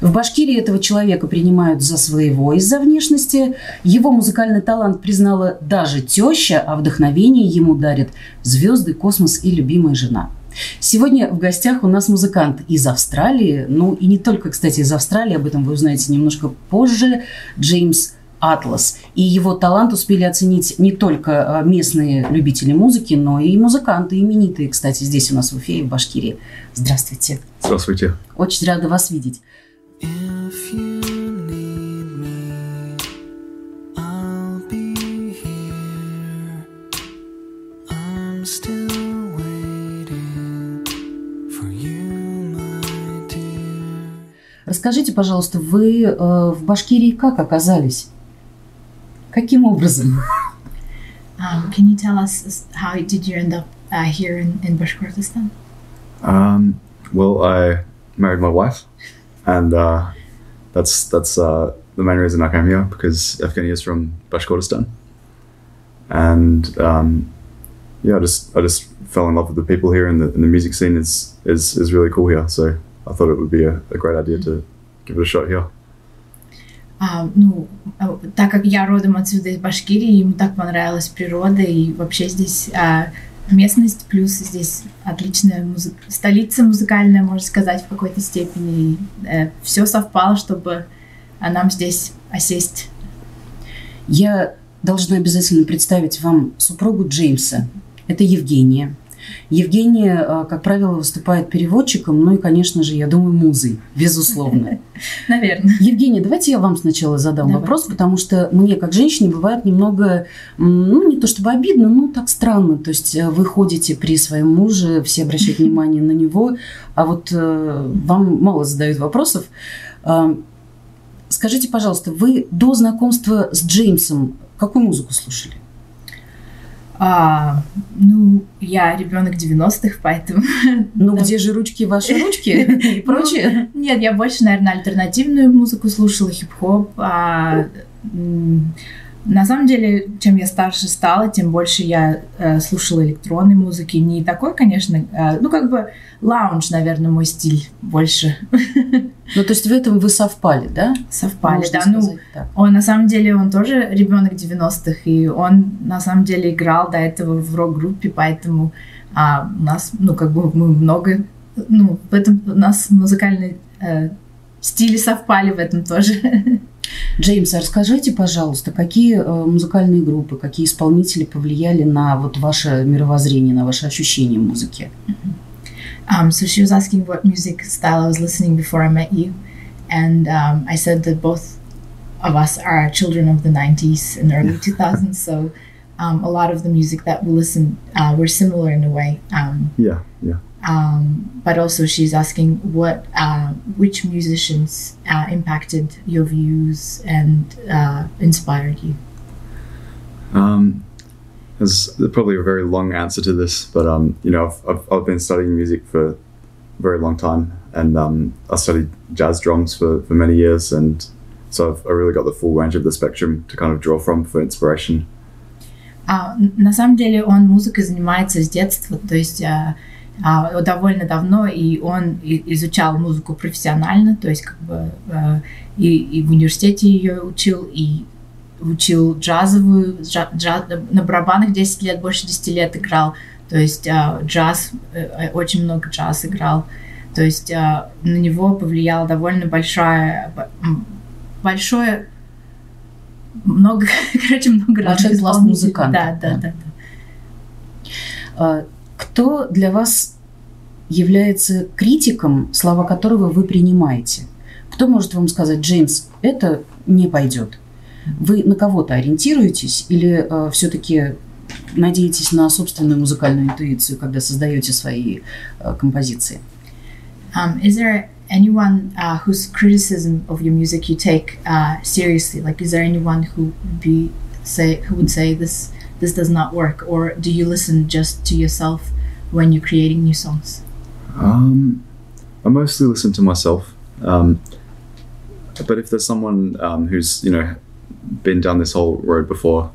В Башкирии этого человека принимают за своего из-за внешности. Его музыкальный талант признала даже теща, а вдохновение ему дарят звезды, космос и любимая жена. Сегодня в гостях у нас музыкант из Австралии, ну и не только, кстати, из Австралии, об этом вы узнаете немножко позже, Джеймс Атлас. И его талант успели оценить не только а, местные любители музыки, но и музыканты именитые, кстати, здесь у нас в Уфе и в Башкирии. Здравствуйте. Здравствуйте. Очень рада вас видеть. Расскажите, пожалуйста, вы э, в Башкирии как оказались? Каким образом? Um, can you tell us how did you end up uh, here in, in Bashkortostan? Um, well, I married my wife, and uh, that's that's uh, the main reason I came here because Evgeny is from Bashkortostan, and um, yeah, I just I just fell in love with the people here, and the, and the music scene is, is is really cool here. So I thought it would be a, a great idea to give it a shot here. А, ну, а, так как я родом отсюда из Башкирии, ему так понравилась природа и вообще здесь а, местность, плюс здесь отличная музы... столица музыкальная, можно сказать, в какой-то степени. Э, все совпало, чтобы нам здесь осесть. Я должна обязательно представить вам супругу Джеймса. Это Евгения. Евгения, э, как правило, выступает переводчиком, ну и, конечно же, я думаю, музой, безусловно. Наверное. Евгения, давайте я вам сначала задам Давай. вопрос, потому что мне, как женщине, бывает немного, ну, не то чтобы обидно, но так странно. То есть э, вы ходите при своем муже, все обращают внимание на него, а вот э, вам мало задают вопросов. Скажите, пожалуйста, вы до знакомства с Джеймсом какую музыку слушали? А, ну, я ребенок 90-х, поэтому... Ну, где же ручки ваши ручки и прочее? Ну, нет, я больше, наверное, альтернативную музыку слушала, хип-хоп. На самом деле, чем я старше стала, тем больше я э, слушала электронной музыки. Не такой, конечно, э, ну как бы лаунж, наверное, мой стиль больше. Ну то есть в этом вы совпали, да? Совпали, Можно да. Ну, так. он на самом деле, он тоже ребенок 90-х, и он на самом деле играл до этого в рок-группе, поэтому а, у нас, ну как бы мы много, ну в этом у нас музыкальные э, стили совпали в этом тоже. Джеймс, а расскажите, пожалуйста, какие э, музыкальные группы, какие исполнители повлияли на вот ваше мировоззрение, на ваше ощущение музыки? Um, so she was asking what music style I was listening before I met you, and um, I said that both of us are children of the 90s and early 2000s, so um, a lot of the music that we listen uh, were similar in a way. Um, yeah, yeah. Um, but also, she's asking what, uh, which musicians uh, impacted your views and uh, inspired you. Um, there's probably a very long answer to this, but um, you know, I've, I've, I've, been studying music for a very long time, and um, I studied jazz drums for, for many years, and so I've I really got the full range of the spectrum to kind of draw from for inspiration. А, на самом деле он музыкой занимается с детства, то есть а, а, довольно давно, и он изучал музыку профессионально, то есть как бы а, и, и в университете ее учил, и учил джазовую, джаз, джаз, на барабанах 10 лет, больше 10 лет играл, то есть а, джаз, э, очень много джаз играл, то есть а, на него повлияло довольно большое, большое много, короче, много Большой пласт музыкантов. Да, да, да. да. Кто для вас является критиком, слова которого вы принимаете? Кто может вам сказать, Джеймс, это не пойдет? Вы на кого-то ориентируетесь или э, все-таки надеетесь на собственную музыкальную интуицию, когда создаете свои э, композиции? Um, is there anyone uh, whose criticism of your music you take uh, seriously? Like, is there anyone who would be say who would say this this does not work, or do you listen just to yourself when you're creating new songs? Um, I mostly listen to myself, um, but if there's someone um, who's you know been down this whole road before,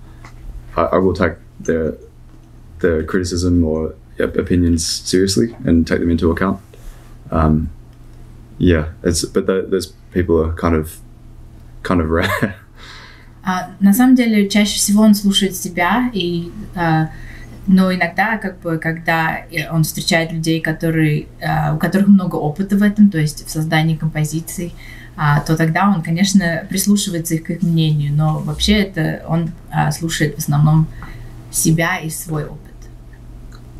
I, I will take their their criticism or opinions seriously and take them into account. Um, yeah, it's but the, there's people are kind of kind of rare. А, на самом деле, чаще всего он слушает себя, и, а, но иногда, как бы, когда он встречает людей, которые, а, у которых много опыта в этом, то есть в создании композиций, а, то тогда он, конечно, прислушивается к их мнению, но вообще это он а, слушает в основном себя и свой опыт.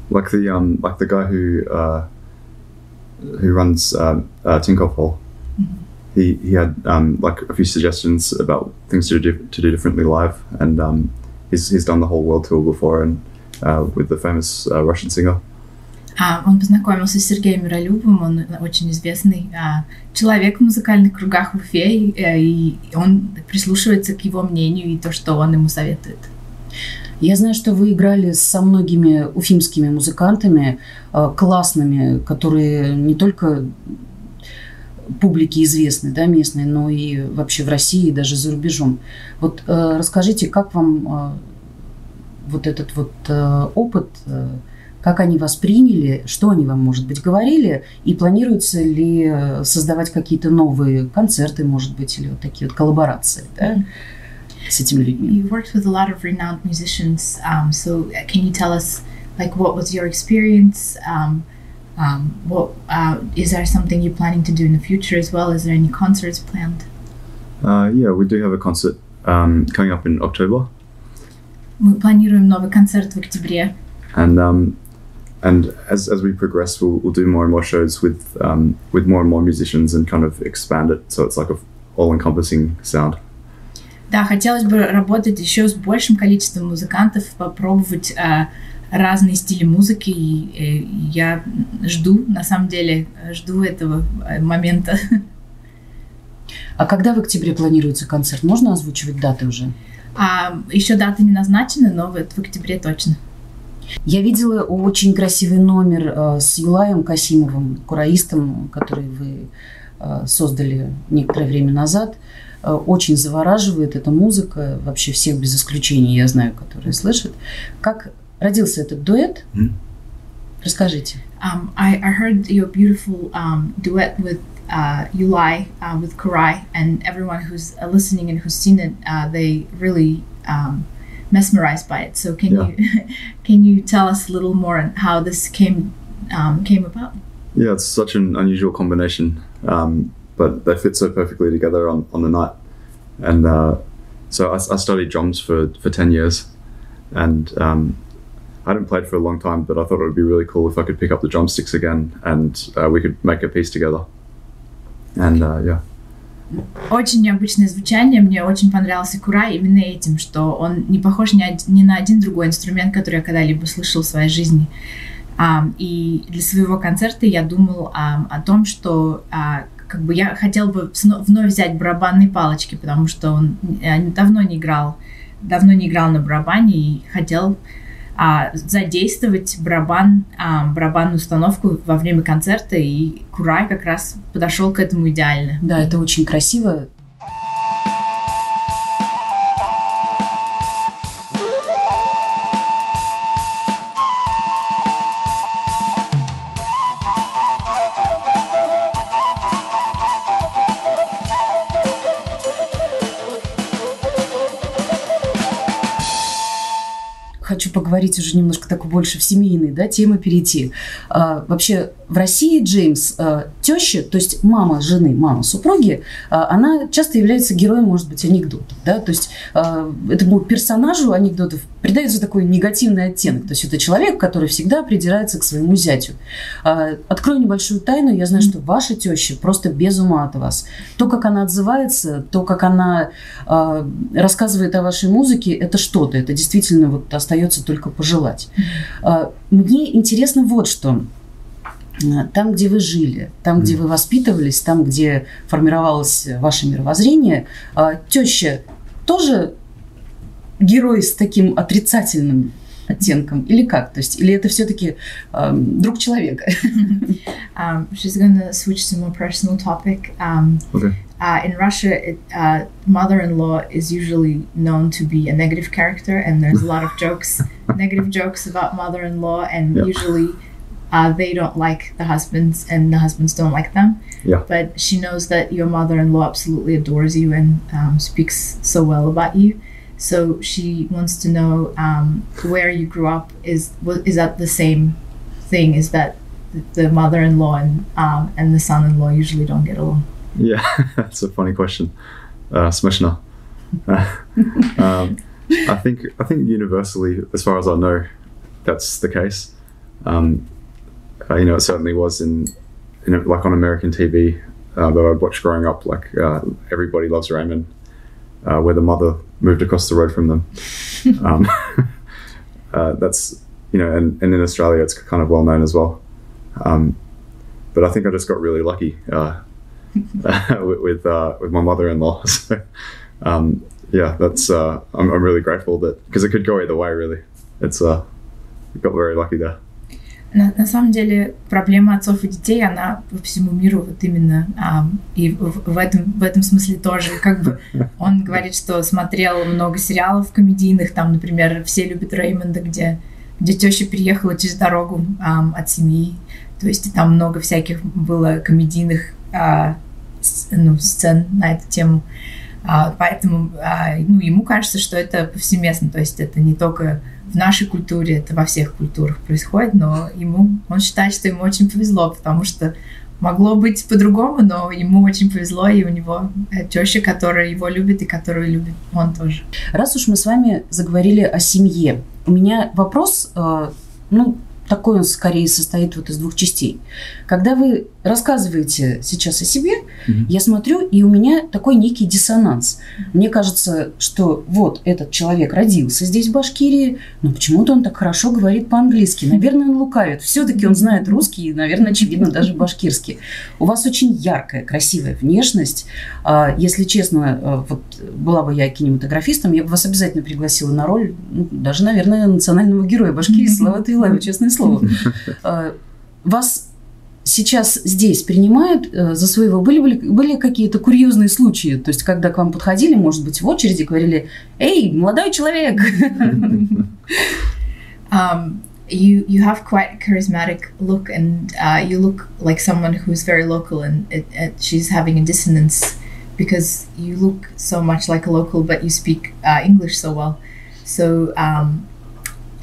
like the um like the guy who uh, who runs uh, uh, Tinkoff Hall. He he had um, like a few suggestions about things to do to do differently live, and um, he's he's done the whole world tour before, and uh, with the famous uh, Russian singer. А, он познакомился с Сергеем Миролюбовым, он очень известный а, человек в музыкальных кругах в Уфе, и, э, и он прислушивается к его мнению и то, что он ему советует. Я знаю, что вы играли со многими уфимскими музыкантами, э, классными, которые не только публике известны, да, местные, но и вообще в России, и даже за рубежом. Вот э, расскажите, как вам э, вот этот вот э, опыт, э, как они восприняли, что они вам, может быть, говорили, и планируется ли э, создавать какие-то новые концерты, может быть, или вот такие вот коллаборации, да, с этими людьми? You worked with a lot of renowned musicians, um, so can you tell us, like, what was your experience? Um, um, what uh, is there something you're planning to do in the future as well? Is there any concerts planned? Uh, yeah, we do have a concert um, coming up in October, Мы планируем новый концерт в октябре. and um, and as, as we progress, we'll, we'll do more and more shows with um, with more and more musicians and kind of expand it so it's like a all-encompassing sound. Да, хотелось бы работать еще с большим количеством музыкантов, попробовать э, разные стили музыки. И э, я жду, на самом деле, жду этого э, момента. А когда в октябре планируется концерт? Можно озвучивать даты уже? А еще даты не назначены, но вот в октябре точно. Я видела очень красивый номер э, с Юлаем Касимовым, кураистом, который вы создали некоторое время назад. Очень завораживает эта музыка, вообще всех без исключения, я знаю, которые слышат. Как родился этот дуэт? Мгм. Расскажите. Um, I, I heard your beautiful um, duet with uh, Yulai, uh, with Kurai, and everyone who's uh, listening and who's seen it, uh, they really um, mesmerized by it. So can Yeah. you can you tell us a little more on how this came um, came about? Yeah, it's such an unusual combination, um, but they fit so perfectly together on, on the night. And uh, so I, I studied drums for, for 10 years, and um, I hadn't played for a long time, but I thought it would be really cool if I could pick up the drumsticks again and uh, we could make a piece together. And uh, yeah. Очень необычное звучание, мне очень понравился Курай именно этим, что он не похож ни, ни на один другой инструмент, который я когда-либо слышал в своей жизни. Ам, и для своего концерта я думал ам, о том, что а, как бы я хотел бы вновь взять барабанные палочки, потому что он э, давно не играл, давно не играл на барабане и хотел а, задействовать барабан, а, барабанную установку во время концерта, и Курай как раз подошел к этому идеально. Да, это очень красиво. Поговорить уже немножко так больше в семейные да, темы перейти. А, вообще в России Джеймс а, теща, то есть мама жены, мама супруги, а, она часто является героем, может быть, анекдотов. Да? То есть а, этому персонажу анекдотов придается такой негативный оттенок. То есть это человек, который всегда придирается к своему зятю. А, открою небольшую тайну. Я знаю, что ваша теща просто без ума от вас. То, как она отзывается, то, как она а, рассказывает о вашей музыке, это что-то. Это действительно вот остается только пожелать. А, Мне интересно вот что. Там, где вы жили, там, где вы воспитывались, там, где формировалось ваше мировоззрение, теща тоже герой с таким отрицательным оттенком или как? То есть, или это все-таки друг человека? Um, she's going to switch to a more personal topic. Um, Okay. uh, in Russia, it, uh, mother-in-law is usually known to be a negative character, and there's a lot of jokes, negative jokes about mother-in-law, and Yeah. usually uh, they don't like the husbands and the husbands don't like them. Yeah. But she knows that your mother-in-law absolutely adores you and um, speaks so well about you. So she wants to know um, where you grew up. Is is that the same thing? Is that the mother-in-law and um, and the son-in-law usually don't get along? Yeah, that's a funny question. Uh, Smishna. um, I think I think universally, as far as I know, that's the case. Um, uh, you know, it certainly was in, in like on American TV uh, that I'd watched growing up. Like uh, Everybody Loves Raymond, uh, where the mother moved across the road from them. um, uh, that's you know, and, and in Australia, it's kind of well known as well. Um, but I think I just got really lucky uh, with with, uh, with my mother-in-law. So, um, yeah, that's uh, I'm, I'm really grateful that because it could go either way. Really, it's uh, got very lucky there. На, на самом деле проблема отцов и детей, она по всему миру вот именно ам, и в, в этом в этом смысле тоже. Как бы он говорит, что смотрел много сериалов комедийных, там, например, все любят Реймонда, где где теща переехала через дорогу ам, от семьи, то есть там много всяких было комедийных а, с- ну, сцен на эту тему. А, поэтому а, ну, ему кажется, что это повсеместно, то есть это не только в нашей культуре, это во всех культурах происходит, но ему, он считает, что ему очень повезло, потому что могло быть по-другому, но ему очень повезло, и у него э, теща, которая его любит и которую любит он тоже. Раз уж мы с вами заговорили о семье, у меня вопрос, э, ну, такой он скорее состоит вот из двух частей. Когда вы рассказываете сейчас о себе, Мгм. я смотрю, и у меня такой некий диссонанс. Мне кажется, что вот этот человек родился здесь, в Башкирии, но почему-то он так хорошо говорит по-английски. Наверное, он лукавит. Все-таки он знает русский и, наверное, очевидно, даже башкирский. У вас очень яркая, красивая внешность. А, Если честно, э, вот была бы я кинематографистом, я бы вас обязательно пригласила на роль, ну, даже, наверное, национального героя Башкирии Слава Тайлаева, честное слово. А, Вас сейчас здесь принимают э, за своего? Были, были, были какие-то курьезные случаи? То есть, когда к вам подходили, может быть, в очереди, говорили, «Эй, молодой человек!» Um, you you have quite a charismatic look, and uh, you look like someone who's very local, and it, it, she's having a dissonance because you look so much like a local, but you speak uh, English so well. So um,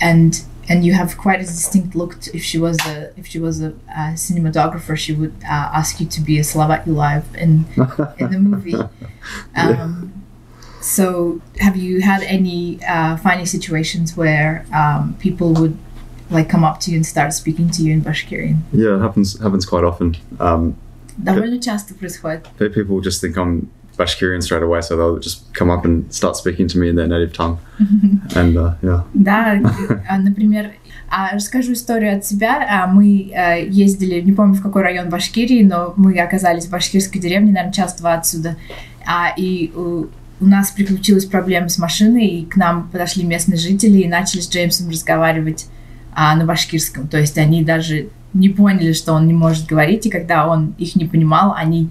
and and you have quite a distinct look. To, if she was a if she was a, uh cinematographer, she would uh, ask you to be a Slavat Live in in the movie. Um, so, have you had any uh, funny situations where um, people would like come up to you and start speaking to you in Bashkirian? Yeah, it happens happens quite often. Um, Довольно часто происходит. pe- people just think I'm Bashkirian straight away, so they'll just come up and start speaking to me in their native tongue. And uh, yeah, Да, а, например, а, расскажу историю от себя. А, Мы э, ездили, не помню в какой район Башкирии, но мы оказались в башкирской деревне, наверное, час два отсюда. А, И у у нас приключилась проблема с машиной, и к нам подошли местные жители и начали с Джеймсом разговаривать а, на башкирском. То есть они даже не поняли, что он не может говорить, и когда он их не понимал, они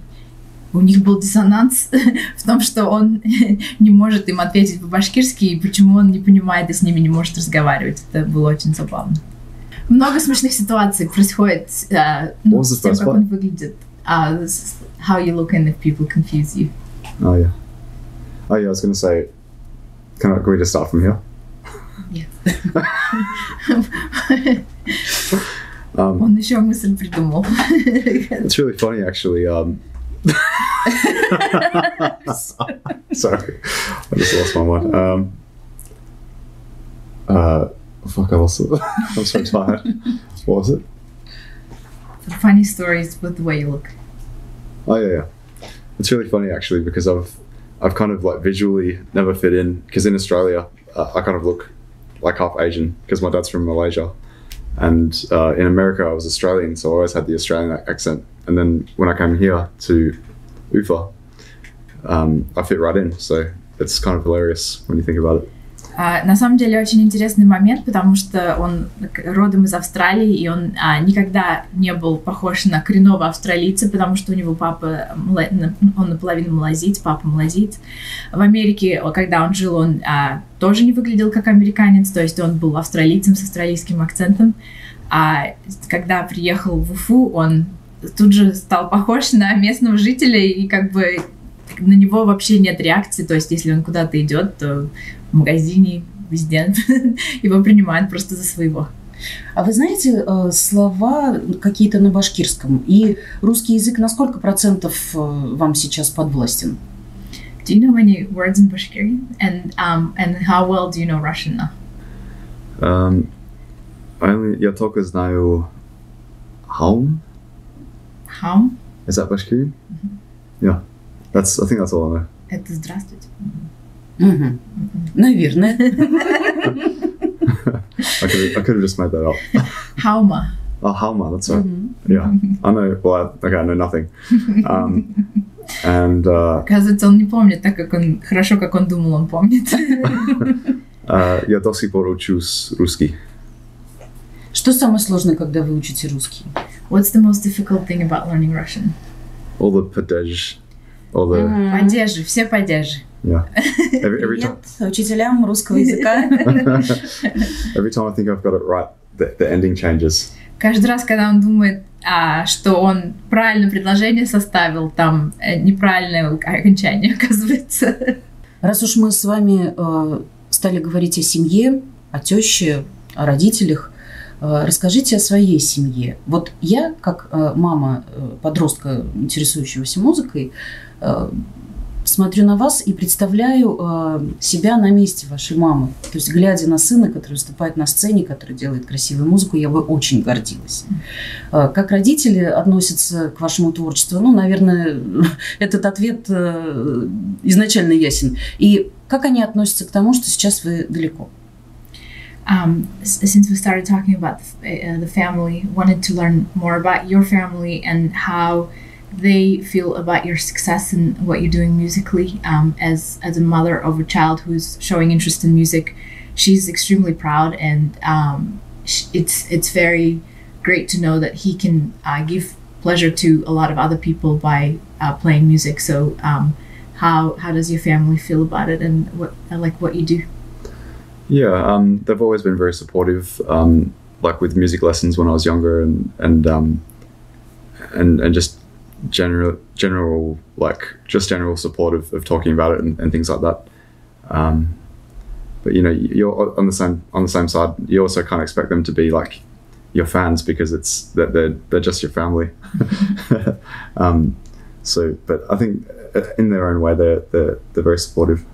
у них был диссонанс в том, что он не может им ответить по-башкирски, и почему он не понимает и с ними не может разговаривать. Это было очень забавно. Много смешных ситуаций происходит э, ну, с тем, как one? он выглядит. С- how you look and if people confuse you. oh yeah, oh yeah. I was going to say, can, I, can we just start from here? Um, Он еще мысль придумал. it's really funny, actually. Um, sorry, I just lost my mind. Um, uh, fuck, I lost it. I'm so tired. What was it? Funny stories with the way you look. Oh yeah, yeah. It's really funny actually because I've I've kind of like visually never fit in because in Australia uh, I kind of look like half Asian because my dad's from Malaysia, and uh, in America I was Australian, so I always had the Australian accent. And then when I came here to Ufa, um, I fit right in. So it's kind of hilarious when you think about it. А, на самом деле очень интересный момент, потому что он родом из Австралии, и он а, никогда не был похож на коренного австралийца, потому что у него папа, он наполовину малазиец, папа малазиец. В Америке, когда он жил, он а, тоже не выглядел как американец, то есть он был австралийцем с австралийским акцентом. А когда приехал в Уфу, он тут же стал похож на местного жителя, и как бы на него вообще нет реакции. То есть, если он куда-то идет, то в магазине, везде его принимают просто за своего. А вы знаете э, слова какие-то на башкирском? И русский язык на сколько процентов э, вам сейчас подвластен? Do you know any words in Bashkirian? And um, and how well do you know Russian now? Um, I only, я только знаю Haum. How? Is that Bashkirian? Yeah. That's, I think that's all I know. Это здравствуйте. Мгм. Наверное. I could, I could have just made that up. Хаума. Oh, Halma, that's right. Мгм. Yeah. I know, well, I, okay, I know nothing. Um, and uh, Оказывается, он не помнит так, как он хорошо, как он думал, он помнит. uh, я до сих пор учусь русский. Что самое сложное, когда вы учите русский? What's the most difficult thing about learning Russian? All the падеж, all the. Падежи, все падежи. yeah. Every, every, time, учителям русского языка. every time I think I've got it right, the, the ending changes. Каждый раз, когда он думает, а, что он правильное предложение составил, там э, неправильное окончание оказывается. Раз уж мы с вами э, стали говорить о семье, о теще, о родителях, расскажите о своей семье. Вот я, как э, мама э, подростка, интересующегося музыкой, э, смотрю на вас и представляю э, себя на месте вашей мамы. То есть, глядя на сына, который выступает на сцене, который делает красивую музыку, я бы очень гордилась. Э, Как родители относятся к вашему творчеству? Ну, наверное, этот ответ э, изначально ясен. И как они относятся к тому, что сейчас вы далеко? Um, since we started talking about the, uh, the family, wanted to learn more about your family and how they feel about your success and what you're doing musically. Um, as as a mother of a child who's showing interest in music, she's extremely proud, and um, it's it's very great to know that he can uh, give pleasure to a lot of other people by uh, playing music. So, um, how how does your family feel about it, and what like what you do? Yeah, um, they've always been very supportive. Um, like with music lessons when I was younger, and and um, and and just general general like just general support of, of talking about it and, and things like that. Um, but you know, you're on the same on the same side. You also can't expect them to be like your fans because it's that they're they're just your family. um, so, but I think uh, in their own way, they're they're they're very supportive.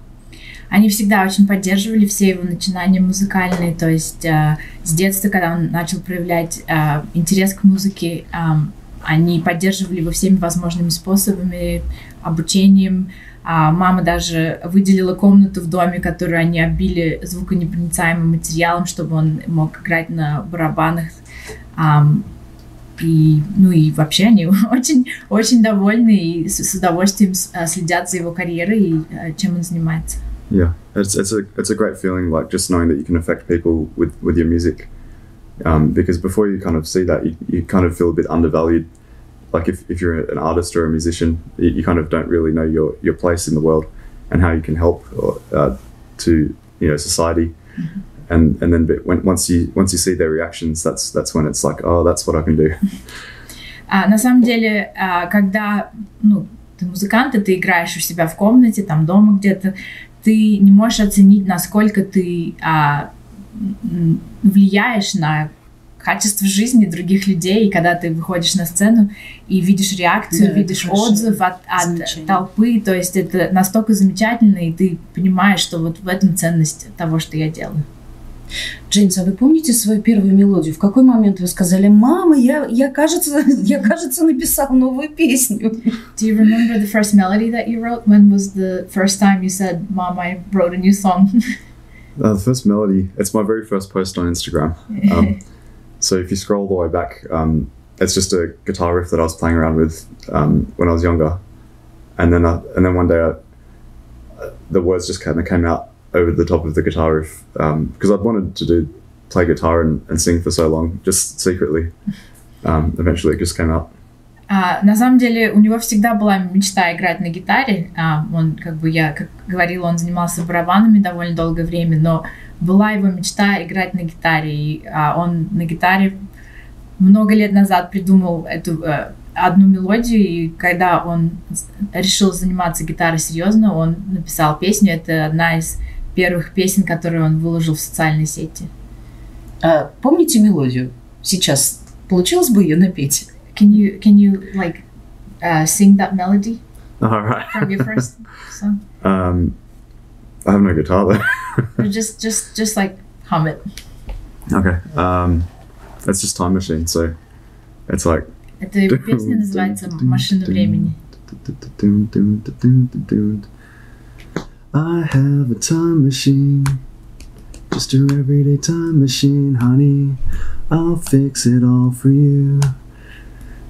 Они всегда очень поддерживали все его начинания музыкальные, то есть э, с детства, когда он начал проявлять э, интерес к музыке, эм, они поддерживали его всеми возможными способами, обучением. А мама даже выделила комнату в доме, которую они обили звуконепроницаемым материалом, чтобы он мог играть на барабанах. Ам, и, ну и вообще они очень, очень довольны и с, с удовольствием э, следят за его карьерой и э, чем он занимается. Yeah, it's it's a it's a great feeling, like just knowing that you can affect people with with your music. Um, because before you kind of see that, you, you kind of feel a bit undervalued. Like if, if you're an artist or a musician, you, you kind of don't really know your, your place in the world and how you can help or, uh, to you know society. And and then but when, once you once you see their reactions, that's that's when it's like, oh, that's what I can do. А, на самом деле, а, когда ну, ты музыкант, и ты играешь у себя в комнате, там дома где-то, ты не можешь оценить, насколько ты а, влияешь на качество жизни других людей, и когда ты выходишь на сцену и видишь реакцию, Да, видишь отзыв от, от толпы, то есть это настолько замечательно, и ты понимаешь, что вот в этом ценность того, что я делаю. Джеймс, а вы помните свою первую мелодию? В какой момент вы сказали, мама, я, я, кажется, я, кажется, написал новую песню? Do you remember the first melody that you wrote? When was the first time you said, Mom, I wrote a new song? Uh, the first melody, it's my very first post on Instagram. Um, so if you scroll all the way back, um, it's just a guitar riff that I was playing around with um, when I was younger, and then I, and then one day I, uh, the words just kind of came out over the top of the guitar riff because I'd wanted to do play guitar and, and sing for so long, just secretly. Um, eventually, it just came out. А, на самом деле у него всегда была мечта играть на гитаре. А, он, как бы я как говорила, он занимался барабанами довольно долгое время, но была его мечта играть на гитаре. И а, он на гитаре много лет назад придумал эту э, одну мелодию, и когда он решил заниматься гитарой серьезно, он написал песню. Это одна из первых песен, которые он выложил в социальной сети. А, помните мелодию? Сейчас получилось бы ее напеть? Can you can you like uh, sing that melody All right. from your first song? Um, I have no guitar though. Just just just like hum it. okay. Um, that's just Time Machine. So it's like. Эта песня называется «Машина времени». I have a time machine, just your everyday time machine, honey. I'll fix it all for you.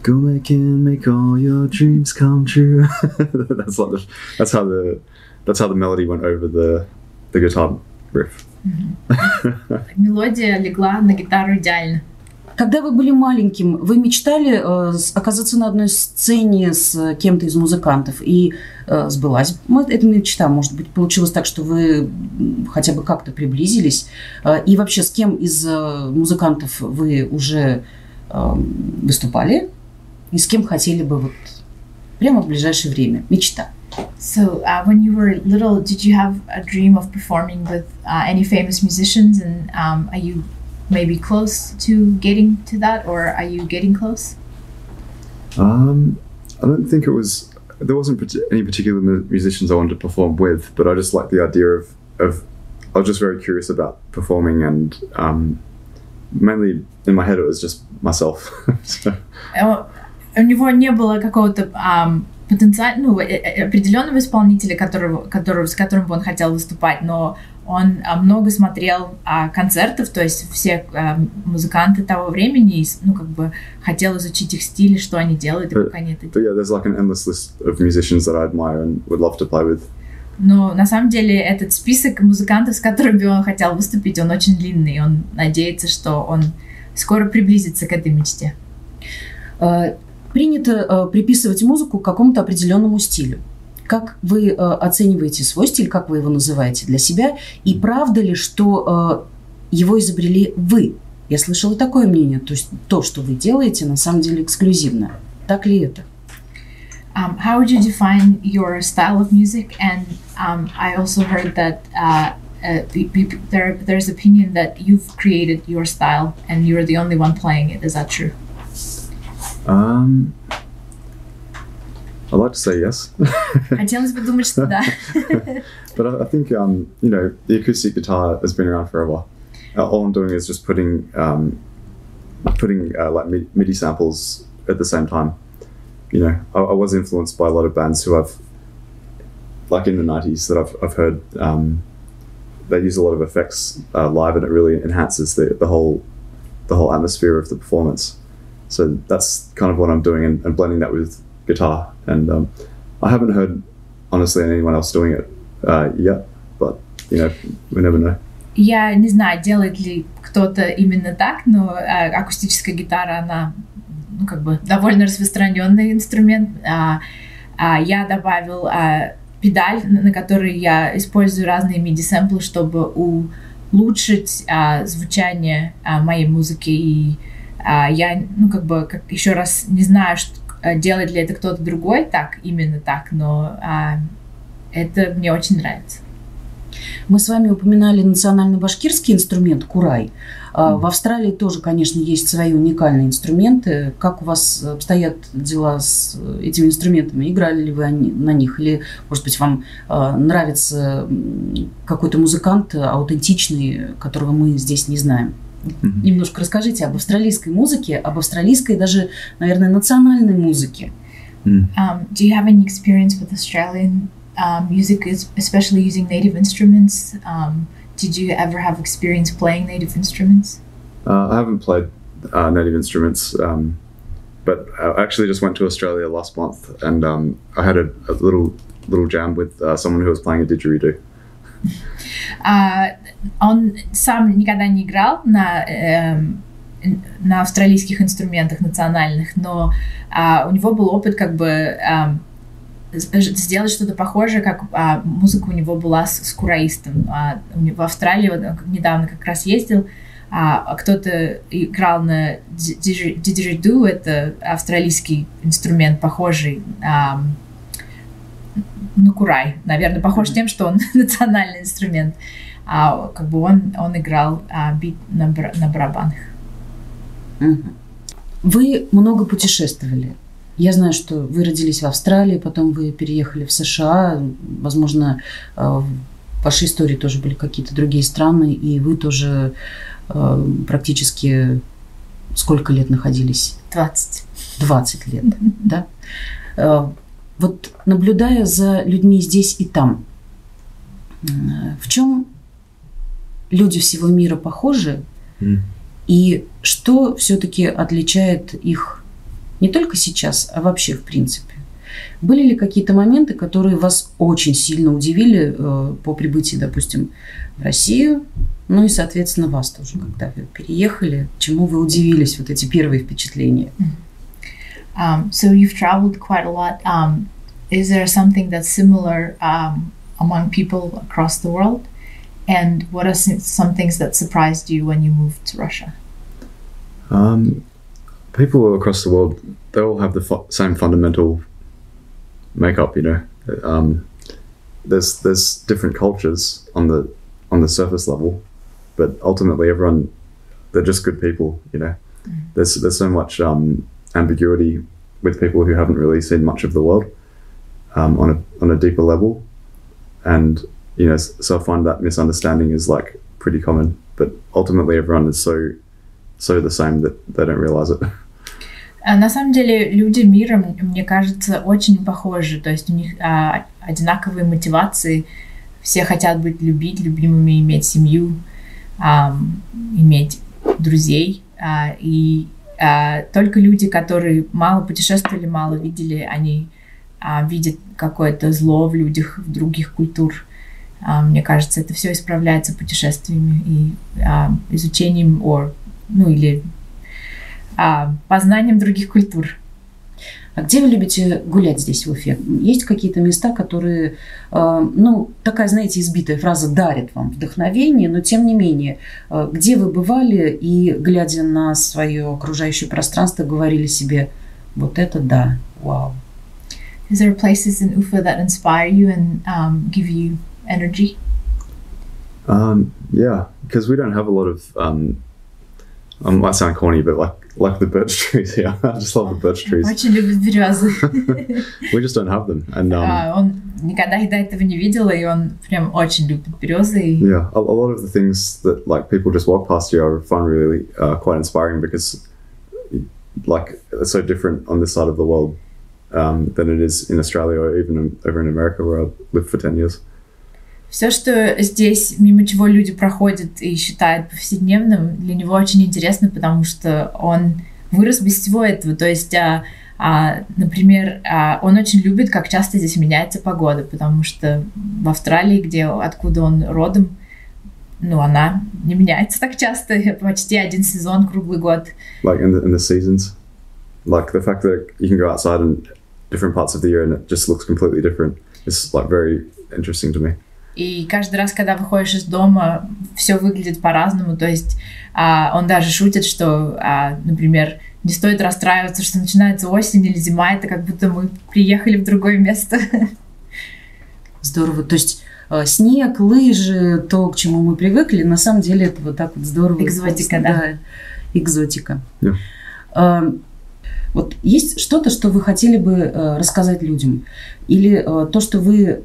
Go make and make all your dreams come true. that's like the, that's how the that's how the melody went over the the guitar riff. Мелодия легла на гитару идеально. Когда вы были маленьким, вы мечтали э, оказаться на одной сцене с кем-то из музыкантов, и э, сбылась эта мечта? Может быть, получилось так, что вы хотя бы как-то приблизились? Э, и вообще, с кем из музыкантов вы уже выступали? И с кем хотели бы вот прямо в ближайшее время? Мечта. So, uh, when you were little, did you have a dream of performing with uh, any famous musicians? And um, are you maybe close to getting to that, or are you getting close? Um, I don't think it was. There wasn't parti- any particular mu- musicians I wanted to perform with, but I just liked the idea of of. I was just very curious about performing, and um, mainly in my head it was just myself. so, Э, У него не было какого-то ам, потенциального, э, э, определенного исполнителя, которого, которого, с которым бы он хотел выступать, но он а, много смотрел а, концертов, то есть все а, музыканты того времени, ну, как бы хотел изучить их стиль, и что они делают, и Э, как они это but yeah, there's like an endless list of musicians that I admire and would love to play with. Но на самом деле этот список музыкантов, с которыми он хотел выступить, он очень длинный. и Он надеется, что он скоро приблизится к этой мечте. Э, Принято э, приписывать музыку к какому-то определенному стилю. Как вы э, оцениваете свой стиль, как вы его называете для себя? И правда ли, что э, его изобрели вы? Я слышала такое мнение, то есть то, что вы делаете, на самом деле эксклюзивно. Так ли это? Um, how would you define your style of music? And um, I also heard that uh, uh, there, there's opinion that you've created your style and you're the only one playing it. Is that true? Um, I'd like to say yes, Хотелось бы думать, что да. but I, I think um, you know the acoustic guitar has been around forever. Uh, all I'm doing is just putting um, putting uh, like mi- MIDI samples at the same time. You know, I, I was influenced by a lot of bands who I've like in the '90s that I've I've heard. Um, they use a lot of effects uh, live, and it really enhances the, the whole the whole atmosphere of the performance. So that's kind of what I'm doing, and, and blending that with guitar. And um, I haven't heard honestly anyone else doing it uh, yet, but you know, we never know. Я не знаю, делает ли кто-то именно так, но э, акустическая гитара, она ну, как бы довольно распространенный инструмент. А, а я добавил а, педаль, на которой я использую разные MIDI-сэмплы, чтобы улучшить а, звучание а, моей музыки. И а, я, ну, как бы, как, еще раз не знаю, что, делает ли это кто-то другой так, именно так, но а, это мне очень нравится. Мы с вами упоминали национальный башкирский инструмент курай. А. В Австралии тоже, конечно, есть свои уникальные инструменты. Как у вас обстоят дела с э, этими инструментами? Играли ли вы на них? Или, может быть, вам э, нравится какой-то музыкант э, аутентичный, которого мы здесь не знаем? Mhm. Немножко расскажите об австралийской музыке, об австралийской даже, наверное, национальной музыке. Mm. Um, do you have any experience with Australian um, music, es- especially using native instruments? Um, did you ever have experience playing native instruments? Uh, I haven't played uh, native instruments, um, but I actually just went to Australia last month, and um, I had a, a little little jam with uh, someone who was playing a didgeridoo. А, он сам никогда не играл на, эм, на австралийских инструментах национальных, но а, у него был опыт как бы ам, с- сделать что-то похожее, как а, музыка у него была с, с кураистом. А, у него в Австралии он недавно как раз ездил, а кто-то играл на диджиду, это австралийский инструмент, похожий а, на курай, наверное, похож тем, что он национальный инструмент. А как бы он, он играл а, бит на, на барабанах. Вы много путешествовали. Я знаю, что вы родились в Австралии, потом вы переехали в США. Возможно, э, в вашей истории тоже были какие-то другие страны, и вы тоже э, практически сколько лет находились? 20. 20 лет, да? Э, вот наблюдая за людьми здесь и там, в чем люди всего мира похожи, mm. и что все-таки отличает их не только сейчас, а вообще в принципе? Были ли какие-то моменты, которые вас очень сильно удивили э, по прибытии, допустим, в Россию, ну и, соответственно, вас тоже, когда вы переехали, чему вы удивились, вот эти первые впечатления? Um, so you've traveled quite a lot. Um, is there something that's similar um, among people across the world? And what are some things that surprised you when you moved to Russia? Um, people across the world, they all have the fu- same fundamental makeup. You know, um, there's there's different cultures on the on the surface level, but ultimately everyone they're just good people. You know, mm. there's there's so much um, ambiguity with people who haven't really seen much of the world um, on a on a deeper level, and you know, so I find that misunderstanding is like pretty common. But ultimately, everyone is so so the same that they don't realize it. А, на самом деле люди мира, мне кажется, очень похожи. То есть у них а, одинаковые мотивации. Все хотят быть любить любимыми, иметь семью, а, иметь друзей. А, и а, только люди, которые мало путешествовали, мало видели, они а, видят какое-то зло в людях в других культур. А, мне кажется, это все исправляется путешествиями и а, изучением, or, ну или а, познанием других культур. А где вы любите гулять здесь, в Уфе? Есть какие-то места, которые, э, ну, такая, знаете, избитая фраза дарит вам вдохновение, но тем не менее, э, где вы бывали и, глядя на свое окружающее пространство, говорили себе, вот это да, вау. Is there places in Ufa that inspire you and um, give you energy? Um, yeah, because we don't have a lot of um, I might sound corny, but like like the birch trees here. I just love the birch trees. Очень любит березы. We just don't have them, and um, uh, он никогда их до этого не видел, и он прям очень любит березы. Yeah, a, a lot of the things that like people just walk past you are fun, really uh, quite inspiring because like it's so different on this side of the world um, than it is in Australia or even in, over in America where I lived for ten years. Все, что здесь, мимо чего люди проходят и считают повседневным, для него очень интересно, потому что он вырос без всего этого. То есть, а, а, например, а, он очень любит, как часто здесь меняется погода, потому что в Австралии, где, откуда он родом, ну, она не меняется так часто, почти один сезон круглый год. Like in the, in the seasons, like the fact that you can go outside in different parts of the year and it just looks completely different. It's like very interesting to me. И каждый раз, когда выходишь из дома, все выглядит по-разному. То есть а, он даже шутит, что, а, например, не стоит расстраиваться, что начинается осень или зима, это как будто мы приехали в другое место. Здорово. То есть э, снег, лыжи, то, к чему мы привыкли, на самом деле это вот так вот здорово. Экзотика, да. да. Экзотика. Yeah. Вот есть что-то, что вы хотели бы э, рассказать людям? Или э, то, что вы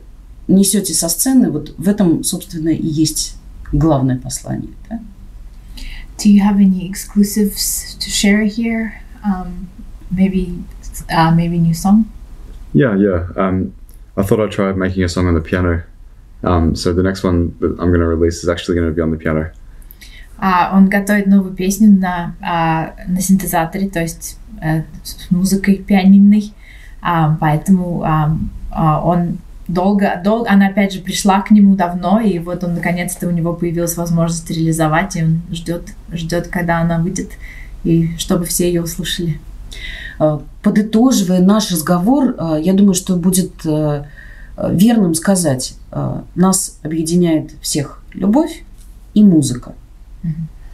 несете со сцены, вот в этом, собственно, и есть главное послание. Да? Do you have any exclusives to share here? Um, maybe, uh, maybe new song? Yeah, yeah. Um, I thought I'd try making a song on the piano. Um, so the next one that I'm going to release is actually going to be on the piano. Uh, он готовит новую песню на, uh, на синтезаторе, то есть uh, с музыкой пианинной, uh, поэтому um, uh, он долго, долго, она опять же пришла к нему давно, и вот он наконец-то у него появилась возможность реализовать, и он ждет, ждет, когда она выйдет, и чтобы все ее услышали. Э, подытоживая наш разговор, э, я думаю, что будет э, верным сказать, нас объединяет всех любовь и музыка.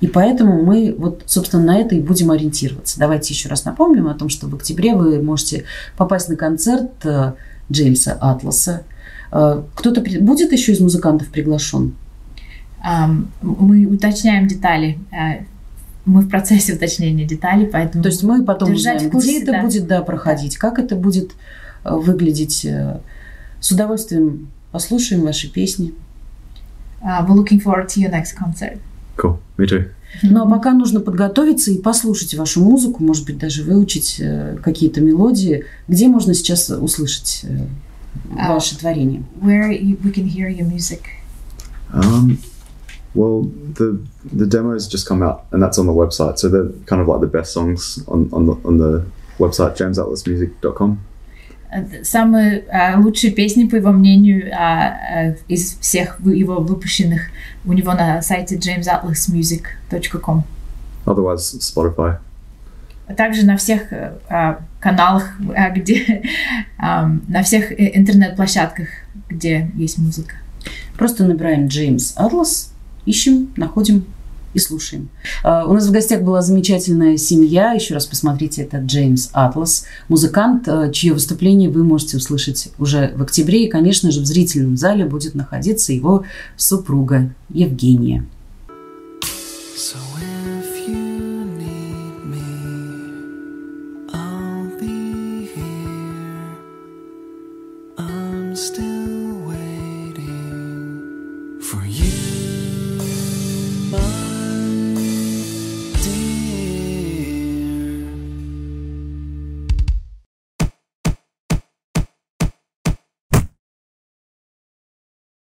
И поэтому мы вот, собственно, на это и будем ориентироваться. Давайте еще раз напомним о том, что в октябре вы можете попасть на концерт Джеймса Атласа. Э, кто-то будет еще из музыкантов приглашен? Мы уточняем детали. Э, мы в процессе уточнения деталей, поэтому... То есть мы потом узнаем, курсе, где это да. будет да, проходить, как это будет выглядеть. С удовольствием послушаем ваши песни. Uh, we're looking forward to your next concert. Cool. Me too. Ну а пока нужно подготовиться и послушать вашу музыку, может быть, даже выучить э, какие-то мелодии. Где можно сейчас услышать э, uh, ваше творение? Where you, we can hear your music? Um, well, the the demos just come out, and that's on the website. So they're kind of like the best songs on on the on the website jamesatlasmusic.com. самые а, лучшие песни, по его мнению, а, а, из всех его выпущенных у него на сайте jamesatlasmusic.com. Otherwise, Spotify. А также на всех а, каналах, где, на всех интернет-площадках, где есть музыка. Просто набираем Джеймс Атлас, ищем, находим и слушаем. А, у нас в гостях была замечательная семья. Еще раз посмотрите, это Джеймс Атлас, музыкант, а, чье выступление вы можете услышать уже в октябре. И, конечно же, в зрительном зале будет находиться его супруга Евгения.